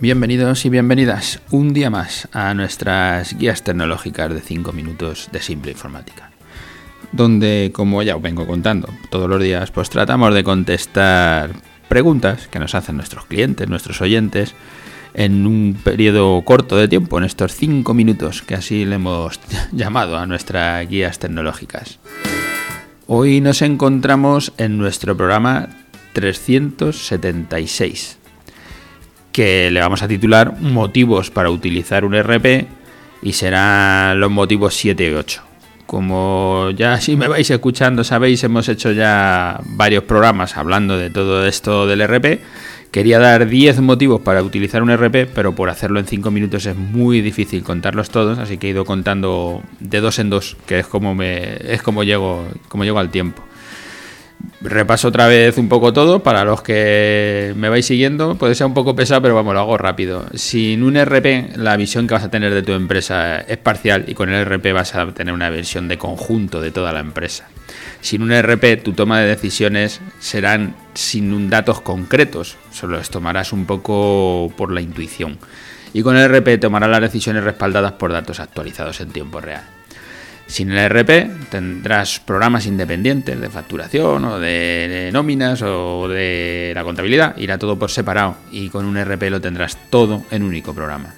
Bienvenidos y bienvenidas un día más a nuestras guías tecnológicas de 5 minutos de simple informática. Donde, como ya os vengo contando todos los días, pues tratamos de contestar preguntas que nos hacen nuestros clientes, nuestros oyentes, en un periodo corto de tiempo, en estos 5 minutos que así le hemos llamado a nuestras guías tecnológicas. Hoy nos encontramos en nuestro programa 376 que le vamos a titular Motivos para utilizar un RP y serán los motivos 7 y 8. Como ya si me vais escuchando sabéis, hemos hecho ya varios programas hablando de todo esto del RP. Quería dar 10 motivos para utilizar un RP, pero por hacerlo en 5 minutos es muy difícil contarlos todos, así que he ido contando de dos en dos, que es como me es como llego, como llego al tiempo. Repaso otra vez un poco todo para los que me vais siguiendo. Puede ser un poco pesado, pero vamos, lo hago rápido. Sin un RP, la visión que vas a tener de tu empresa es parcial y con el RP vas a tener una visión de conjunto de toda la empresa. Sin un RP, tu toma de decisiones serán sin datos concretos, solo las tomarás un poco por la intuición. Y con el RP tomarás las decisiones respaldadas por datos actualizados en tiempo real. Sin el ERP tendrás programas independientes de facturación o de, nóminas o de la contabilidad, irá todo por separado y con un ERP lo tendrás todo en un único programa.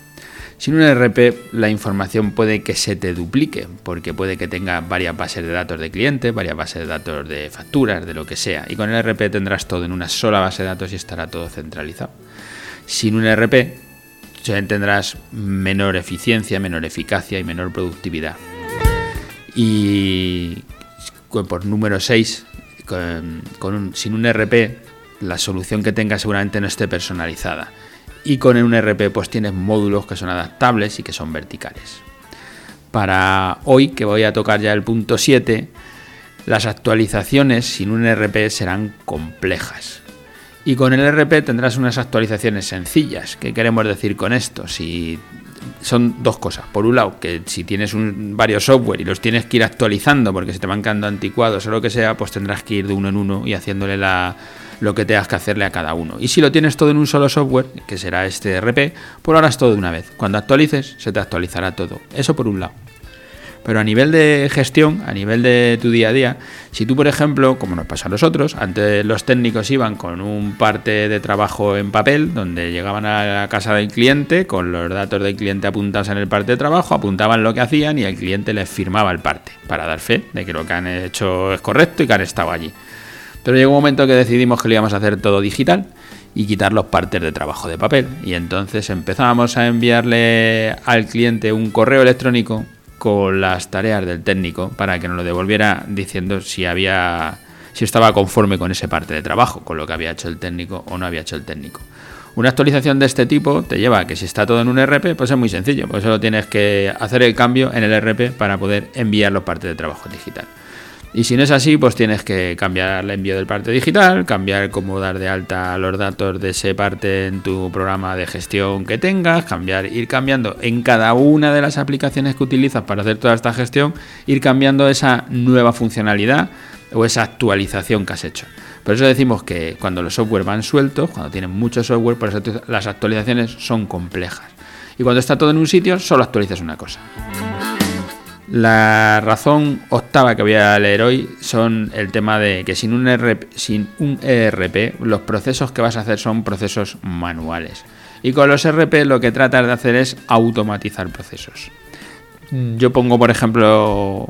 Sin un ERP la información puede que se te duplique, porque puede que tenga varias bases de datos de clientes, varias bases de datos de facturas, de lo que sea. Y con el ERP tendrás todo en una sola base de datos y estará todo centralizado. Sin un ERP tendrás menor eficiencia, menor eficacia y menor productividad. Y por número 6, con, sin un RP, la solución que tengas seguramente no esté personalizada. Y con un RP pues tienes módulos que son adaptables y que son verticales. Para hoy, que voy a tocar ya el punto 7, las actualizaciones sin un RP serán complejas. Y con el RP tendrás unas actualizaciones sencillas. ¿Qué queremos decir con esto? Si son dos cosas. Por un lado, que si tienes un, varios software y los tienes que ir actualizando porque se te van quedando anticuados o lo que sea, pues tendrás que ir de uno en uno y haciéndole la, lo que tengas que hacerle a cada uno. Y si lo tienes todo en un solo software, que será este RP, por ahora es todo de una vez. Cuando actualices, se te actualizará todo. Eso por un lado. Pero a nivel de gestión, a nivel de tu día a día, si tú, por ejemplo, como nos pasa a nosotros, antes los técnicos iban con un parte de trabajo en papel, donde llegaban a la casa del cliente con los datos del cliente apuntados en el parte de trabajo, apuntaban lo que hacían y el cliente les firmaba el parte para dar fe de que lo que han hecho es correcto y que han estado allí. Pero llegó un momento que decidimos que lo íbamos a hacer todo digital y quitar los partes de trabajo de papel. Y entonces empezábamos a enviarle al cliente un correo electrónico con las tareas del técnico para que nos lo devolviera diciendo si había si estaba conforme con ese parte de trabajo, con lo que había hecho el técnico o no había hecho el técnico. Una actualización de este tipo te lleva a que si está todo en un RP, pues es muy sencillo, pues solo tienes que hacer el cambio en el RP para poder enviar los partes de trabajo digital. Y si no es así, pues tienes que cambiar el envío del parte digital, cambiar cómo dar de alta los datos de ese parte en tu programa de gestión que tengas, cambiar, ir cambiando en cada una de las aplicaciones que utilizas para hacer toda esta gestión, ir cambiando esa nueva funcionalidad o esa actualización que has hecho. Por eso decimos que cuando los software van sueltos, cuando tienen mucho software, por eso las actualizaciones son complejas. Y cuando está todo en un sitio, solo actualizas una cosa. La razón octava que voy a leer hoy son el tema de que sin un, ERP, sin un ERP los procesos que vas a hacer son procesos manuales. Y con los ERP lo que tratas de hacer es automatizar procesos. Yo pongo, por ejemplo,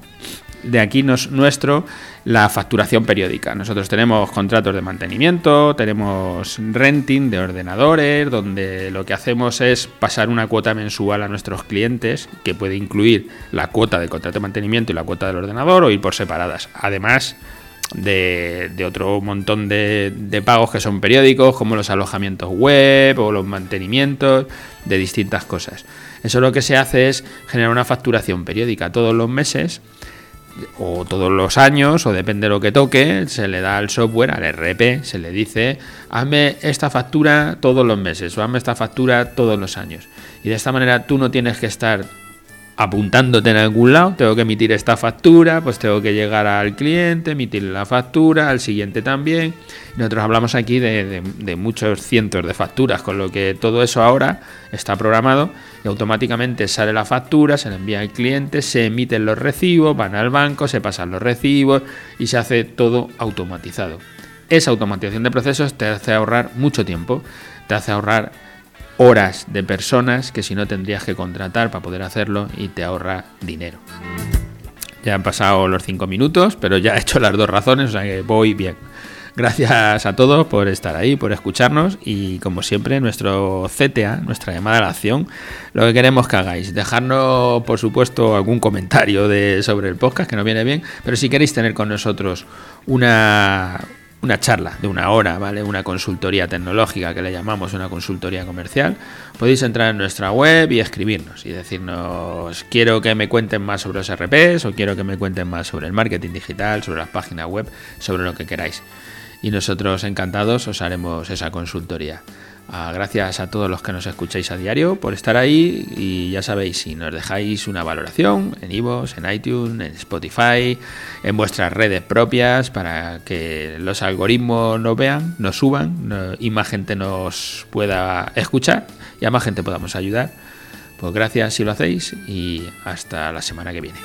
de aquí nos, nuestro la facturación periódica. Nosotros tenemos contratos de mantenimiento, tenemos renting de ordenadores, donde lo que hacemos es pasar una cuota mensual a nuestros clientes, que puede incluir la cuota de contrato de mantenimiento y la cuota del ordenador o ir por separadas. Además, de, otro montón de, de, pagos que son periódicos, como los alojamientos web o los mantenimientos de distintas cosas. Eso lo que se hace es generar una facturación periódica todos los meses o todos los años, o depende de lo que toque, se le da al software, al RP, se le dice, hazme esta factura todos los meses o hazme esta factura todos los años. Y de esta manera tú no tienes que estar apuntándote en algún lado, tengo que emitir esta factura, pues tengo que llegar al cliente, emitir la factura, al siguiente también. Nosotros hablamos aquí de, muchos cientos de facturas, con lo que todo eso ahora está programado y automáticamente sale la factura, se le envía al cliente, se emiten los recibos, van al banco, se pasan los recibos y se hace todo automatizado. Esa automatización de procesos te hace ahorrar mucho tiempo, te hace ahorrar horas de personas que si no tendrías que contratar para poder hacerlo y te ahorra dinero. Ya han pasado los cinco minutos, pero ya he hecho las dos razones, o sea que voy bien. Gracias a todos por estar ahí, por escucharnos y como siempre nuestro CTA, nuestra llamada a la acción, lo que queremos que hagáis, dejarnos por supuesto algún comentario de, sobre el podcast que nos viene bien, pero si queréis tener con nosotros una, una charla de una hora, ¿vale? Una consultoría tecnológica que le llamamos una consultoría comercial, podéis entrar en nuestra web y escribirnos y decirnos quiero que me cuenten más sobre los RPs o quiero que me cuenten más sobre el marketing digital, sobre las páginas web, sobre lo que queráis. Y nosotros encantados os haremos esa consultoría. Ah, gracias a todos los que nos escucháis a diario por estar ahí y ya sabéis, si nos dejáis una valoración en iVoox, en iTunes, en Spotify, en vuestras redes propias para que los algoritmos nos vean, nos suban y más gente nos pueda escuchar y a más gente podamos ayudar. Pues gracias si lo hacéis y hasta la semana que viene.